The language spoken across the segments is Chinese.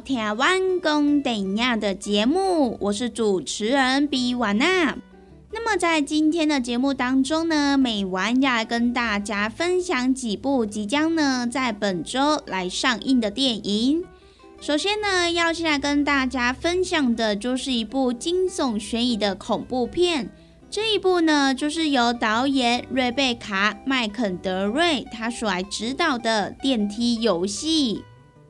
台湾公等亚的节目，我是主持人比瓦娜。那么在今天的节目当中呢，美婉要来跟大家分享几部即将呢在本周来上映的电影。首先呢，要先来跟大家分享的就是一部惊悚悬疑的恐怖片。这一部呢，就是由导演瑞贝卡·麦肯德瑞他所来指导的《电梯游戏》。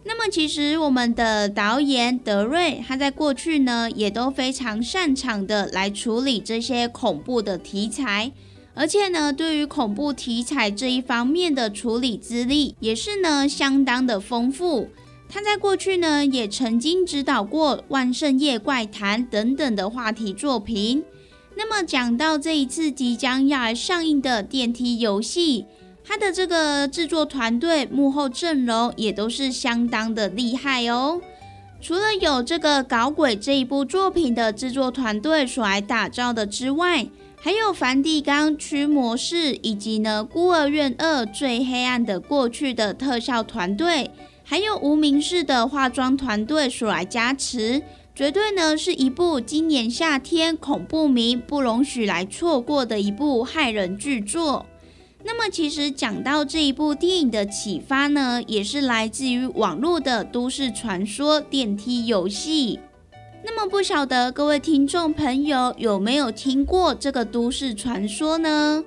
那么，其实我们的导演德瑞，他在过去呢，也都非常擅长的来处理这些恐怖的题材，而且呢，对于恐怖题材这一方面的处理资历，也是呢相当的丰富。他在过去呢，也曾经指导过《万圣夜怪谈》等等的话题作品。那么，讲到这一次即将要来上映的电梯游戏。他的这个制作团队幕后阵容也都是相当的厉害哦。除了有这个搞鬼这一部作品的制作团队所来打造的之外，还有梵蒂冈驱魔士以及呢孤儿院二最黑暗的过去的特效团队，还有无名氏的化妆团队所来加持，绝对呢是一部今年夏天恐怖迷不容许来错过的一部骇人巨作。那么，其实讲到这一部电影的启发呢，也是来自于网络的都市传说电梯游戏。那么，不晓得各位听众朋友有没有听过这个都市传说呢？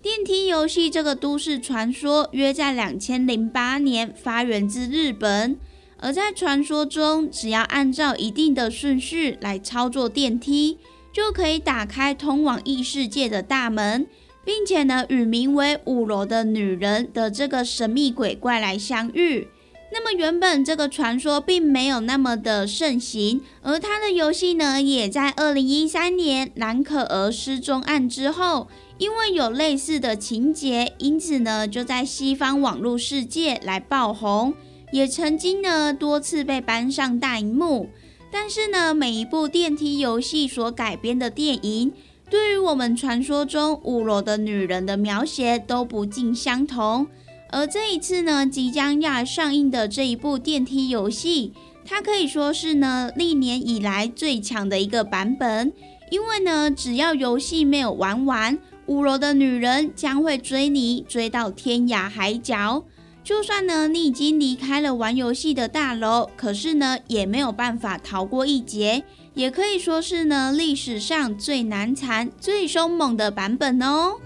电梯游戏这个都市传说约在两千零八年发源自日本，而在传说中，只要按照一定的顺序来操作电梯，就可以打开通往异世界的大门。并且呢，与名为五楼的女人的这个神秘鬼怪来相遇。那么原本这个传说并没有那么的盛行，而他的游戏呢，也在二零一三年蓝可儿失踪案之后，因为有类似的情节，因此呢，就在西方网络世界来爆红，也曾经呢多次被搬上大荧幕。但是呢，每一部电梯游戏所改编的电影。对于我们传说中五楼的女人的描写都不尽相同，而这一次呢，即将要上映的这一部电梯游戏，它可以说是呢历年以来最强的一个版本。因为呢，只要游戏没有玩完，五楼的女人将会追你追到天涯海角。就算呢你已经离开了玩游戏的大楼，可是呢也没有办法逃过一劫。也可以说是呢历史上最难缠最凶猛的版本哦。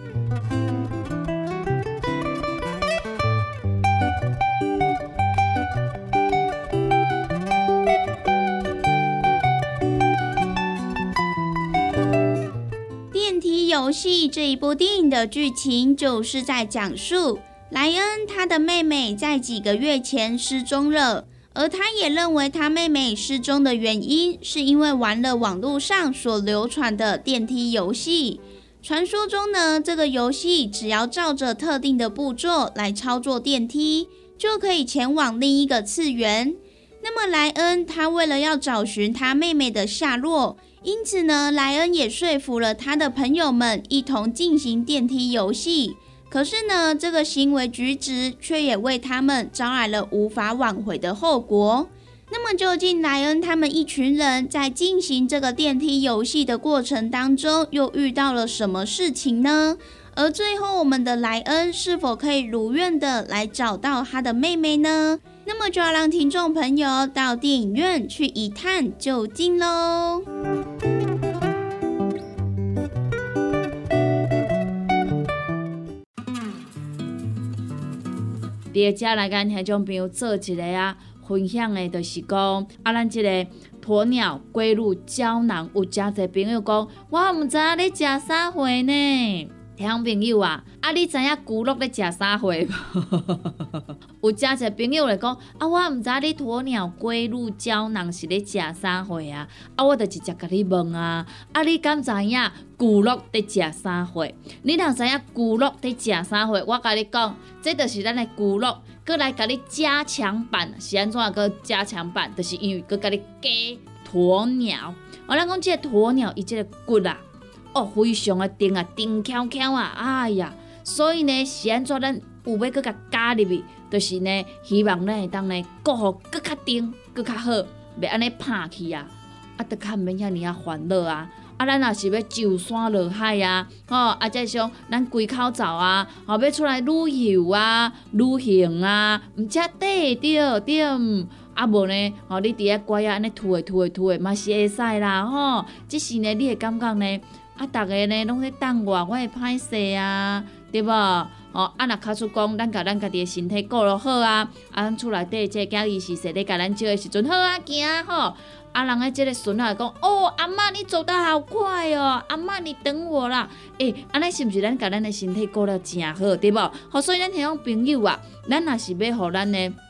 电梯游戏这一部电影的剧情就是在讲述莱恩他的妹妹在几个月前失踪了。而他也认为他妹妹失踪的原因是因为玩了网络上所流传的电梯游戏。传说中呢，这个游戏只要照着特定的步骤来操作电梯，就可以前往另一个次元。那么莱恩他为了要找寻他妹妹的下落，因此呢，莱恩也说服了他的朋友们一同进行电梯游戏。可是呢，这个行为举止却也为他们招来了无法挽回的后果。那么，究竟莱恩他们一群人在进行这个电梯游戏的过程当中，又遇到了什么事情呢？而最后，我们的莱恩是否可以如愿的来找到他的妹妹呢？那么，就要让听众朋友到电影院去一探究竟喽。第二家来跟听众朋友做一个啊。分享的，就是讲啊，咱即个鸵鸟龟乳胶囊，有诚侪朋友讲，我毋知影你食啥货呢？听朋友啊，啊，你知影骨碌咧食啥货无？有诚侪朋友来讲，啊，我毋知你鸵鸟龟乳胶囊是咧食啥货啊？啊，我就直接甲你问啊，啊，你敢知影骨碌伫食啥货？你若知影骨碌伫食啥货，我甲你讲，这就是咱的骨碌。搁来甲你加强版是安怎个加强版？就是因为搁甲你加鸵鸟。我咱讲即个鸵鸟，伊即个骨啊，哦，非常的顶啊，顶翘翘啊，哎呀！所以呢，是安怎咱有要搁甲加入去，就是呢，希望咱会当呢，过好搁较顶，搁较好，袂安尼拍去啊，啊，得较毋免遐尔啊烦恼啊。啊，咱若是要上山落海啊，吼，啊，再像咱归口走啊，吼，要出来旅游啊、旅行啊，毋则对对对，啊无呢，吼，你伫遐乖啊，安尼拖诶拖诶拖诶，嘛是会使啦，吼。即是呢，你会感觉呢，啊，逐个呢拢咧等我，我会歹势啊，对无？吼，啊，若卡出讲，咱甲咱家己诶身体顾落好啊，啊，咱厝内底即个囝己是说咧，甲咱照诶时阵好啊，行吼。啊，人诶，即个孙仔讲，哦，阿妈你走得好快哦，阿妈你等我啦。诶，安尼是毋是咱甲咱诶身体顾了诚好，对无？好，所以咱迄种朋友啊，咱若是要互咱诶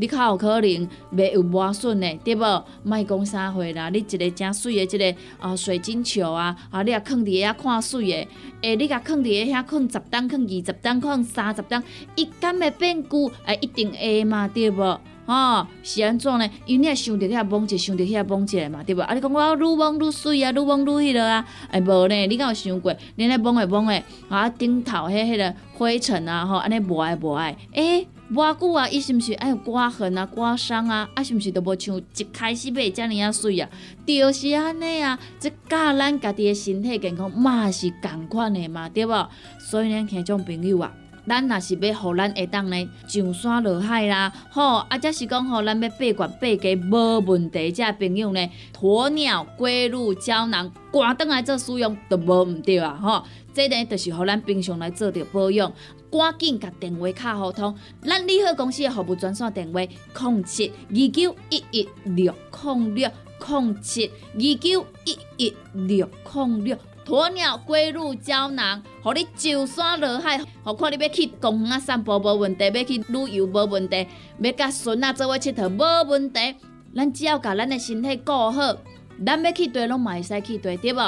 你较有可能袂有磨损的，对无？莫讲啥货啦，你一个正水的，一个啊水晶球啊，啊你啊放伫遐看水的，诶，你甲放伫遐放十担，放二十担，放三十担，伊敢会变旧？诶，一定会嘛，对无？吼，是安怎呢？因为你也想着遐摸者，想着遐摸者嘛，对无？啊，你讲我愈摸愈水啊，愈摸愈迄落啊，诶，无呢？你敢有想过？你咧摸诶摸诶，啊顶头迄迄个灰尘啊，吼，安尼无爱无爱，诶。偌久啊，伊是毋是爱有刮痕啊、刮伤啊？啊，是毋是都无像一开始买遮尔啊水啊？就是安尼啊，即教咱家己的身体健康嘛是共款的嘛，对无？所以呢，听种朋友啊，咱若是要互咱下当呢上山落海啦，吼，啊，则是讲吼，咱要八卦八家无问题，遮朋友呢，鸵鸟龟乳胶囊赶倒来做使用都无毋对啊，吼，这呢就是互咱平常来做着保养。赶紧甲电话卡互通，咱利好公司的服务专线电话：零七二九一一六零六零七二九一一六零六。鸵鸟龟乳胶囊，互你上山落海，何看你要去公园散步无问题，要去旅游无问题，要甲孙仔做伙佚佗无问题。咱只要甲咱的身体顾好，咱要去对拢嘛会使去对，对无？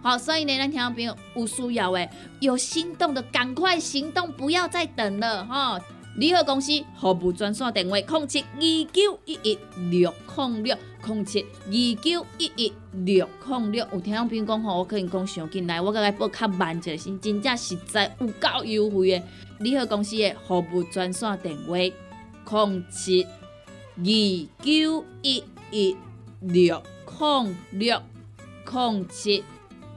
好，所以呢，咱听众朋友有需要诶，有心动的赶快行动，不要再等了哈！联合公司服务专线电话：零七二九一一六零六零七二九一一六零六。有听众朋友讲吼，我可能讲上进来，我甲伊报较慢一下，是真正实在有够优惠诶！联合公司的服务专线电话：零七二九一一六零六零七。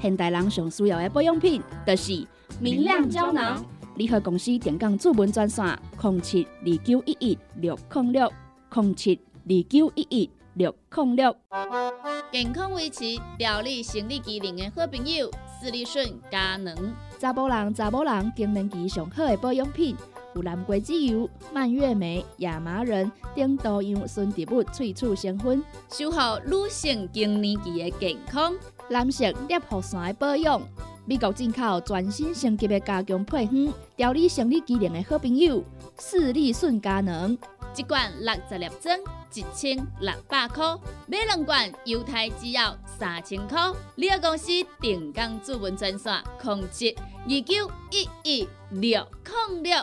现代人上需要的保养品，就是明亮胶囊。联合公司电讲主文专线：零七二九一一六零六零七二九一一六零六。健康维持、调理生理机能的好朋友——斯利顺佳能。查甫人、查某人更年期上好的保养品，有蓝桂枝油、蔓越莓、亚麻仁等多样纯植物萃取成分，守护女性更年期的健康。男性尿酸的保养，美国进口全新升级的加强配方，调理生理机能的好朋友——视力顺佳能。一罐六十粒装，一千六百块；买两罐，犹太只要三千块。你个公司定岗主文专线：控制二九一一六零六。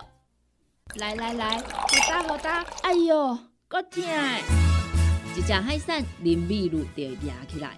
来来来，好打好打！哎呦，够痛！一只海扇淋米露就压起来，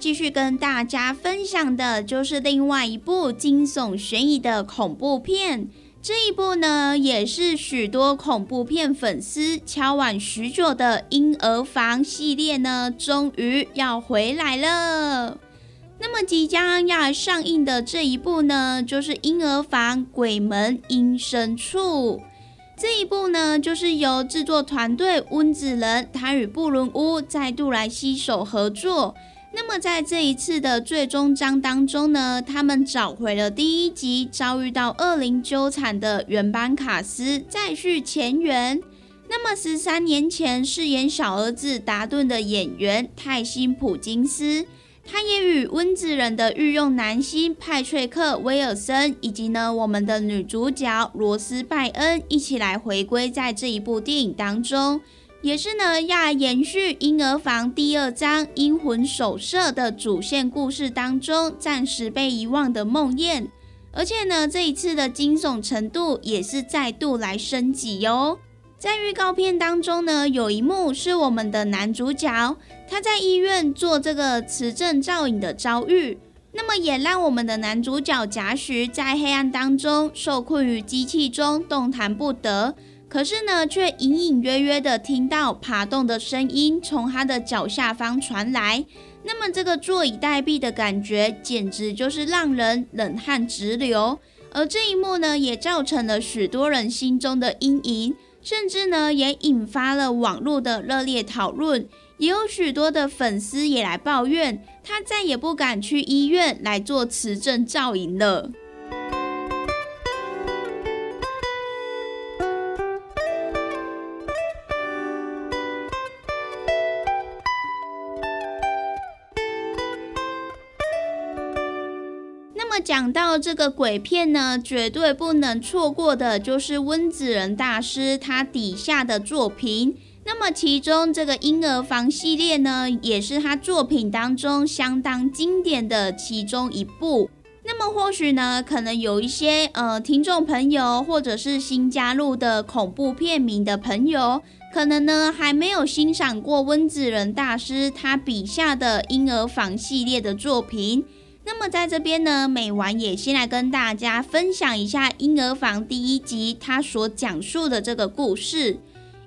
继续跟大家分享的就是另外一部惊悚悬疑的恐怖片。这一部呢，也是许多恐怖片粉丝敲碗许久的《婴儿房》系列呢，终于要回来了。那么即将要上映的这一部呢，就是《婴儿房：鬼门阴深处》。这一部呢，就是由制作团队温子仁，他与布伦屋再度来携手合作。那么在这一次的最终章当中呢，他们找回了第一集遭遇到恶灵纠缠的原班卡斯，再续前缘。那么十三年前饰演小儿子达顿的演员泰辛普金斯，他也与温子仁的御用男星派翠克威尔森，以及呢我们的女主角罗斯拜恩一起来回归在这一部电影当中。也是呢要延续《婴儿房》第二章“阴魂守舍”的主线故事当中暂时被遗忘的梦魇。而且呢，这一次的惊悚程度也是再度来升级哟。在预告片当中呢，有一幕是我们的男主角他在医院做这个磁振造影的遭遇，那么也让我们的男主角贾诩在黑暗当中受困于机器中，动弹不得。可是呢，却隐隐约约的听到爬动的声音从他的脚下方传来。那么这个坐以待毙的感觉，简直就是让人冷汗直流。而这一幕呢，也造成了许多人心中的阴影，甚至呢，也引发了网络的热烈讨论。也有许多的粉丝也来抱怨，他再也不敢去医院来做磁振造影了。讲到这个鬼片呢，绝对不能错过的就是温子仁大师他底下的作品。那么其中这个婴儿房系列呢，也是他作品当中相当经典的其中一部。那么或许呢，可能有一些呃听众朋友，或者是新加入的恐怖片迷的朋友，可能呢还没有欣赏过温子仁大师他笔下的婴儿房系列的作品。那么在这边呢，美完也先来跟大家分享一下《婴儿房》第一集它所讲述的这个故事。《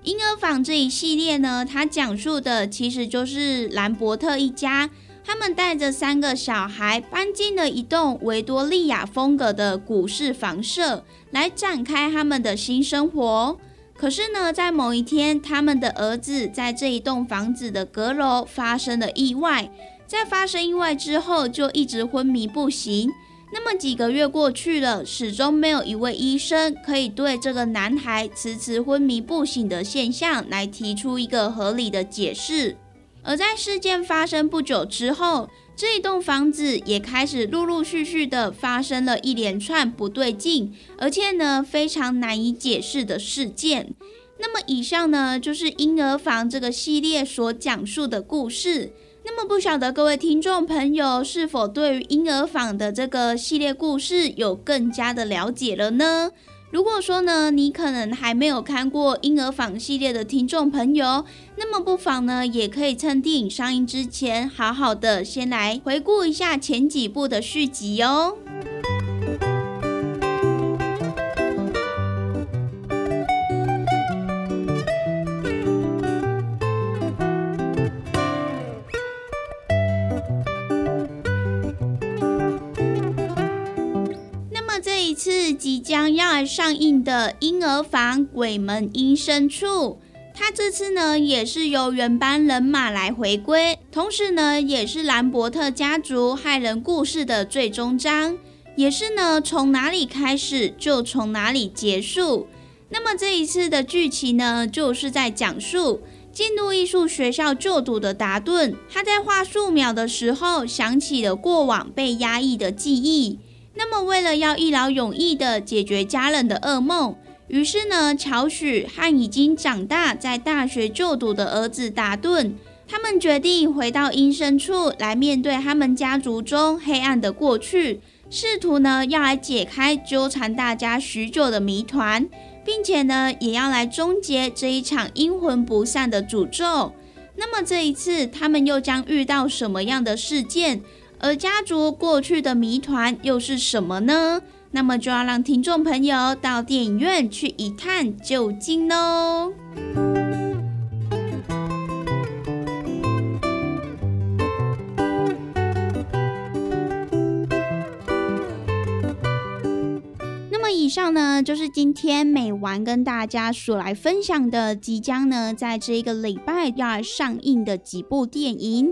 婴儿房》这一系列呢，它讲述的其实就是兰伯特一家，他们带着三个小孩搬进了一栋维多利亚风格的古式房舍，来展开他们的新生活。可是呢，在某一天，他们的儿子在这一栋房子的阁楼发生了意外。在发生意外之后，就一直昏迷不醒。那么几个月过去了，始终没有一位医生可以对这个男孩迟迟昏迷不醒的现象来提出一个合理的解释。而在事件发生不久之后，这一栋房子也开始陆陆续续的发生了一连串不对劲，而且呢非常难以解释的事件。那么以上呢就是婴儿房这个系列所讲述的故事。那么不晓得各位听众朋友是否对于婴儿坊的这个系列故事有更加的了解了呢？如果说呢，你可能还没有看过婴儿坊系列的听众朋友，那么不妨呢，也可以趁电影上映之前，好好的先来回顾一下前几部的续集哦。即将要上映的《婴儿房鬼门阴深处》，他这次呢也是由原班人马来回归，同时呢也是兰伯特家族害人故事的最终章，也是呢从哪里开始就从哪里结束。那么这一次的剧情呢，就是在讲述进入艺术学校就读的达顿，他在画素描的时候想起了过往被压抑的记忆。那么，为了要一劳永逸的解决家人的噩梦，于是呢，乔许和已经长大在大学就读的儿子达顿，他们决定回到阴深处来面对他们家族中黑暗的过去，试图呢要来解开纠缠大家许久的谜团，并且呢也要来终结这一场阴魂不散的诅咒。那么这一次，他们又将遇到什么样的事件？而家族过去的谜团又是什么呢？那么就要让听众朋友到电影院去一探究竟喽。那么以上呢，就是今天美完跟大家所来分享的，即将呢在这一个礼拜要上映的几部电影。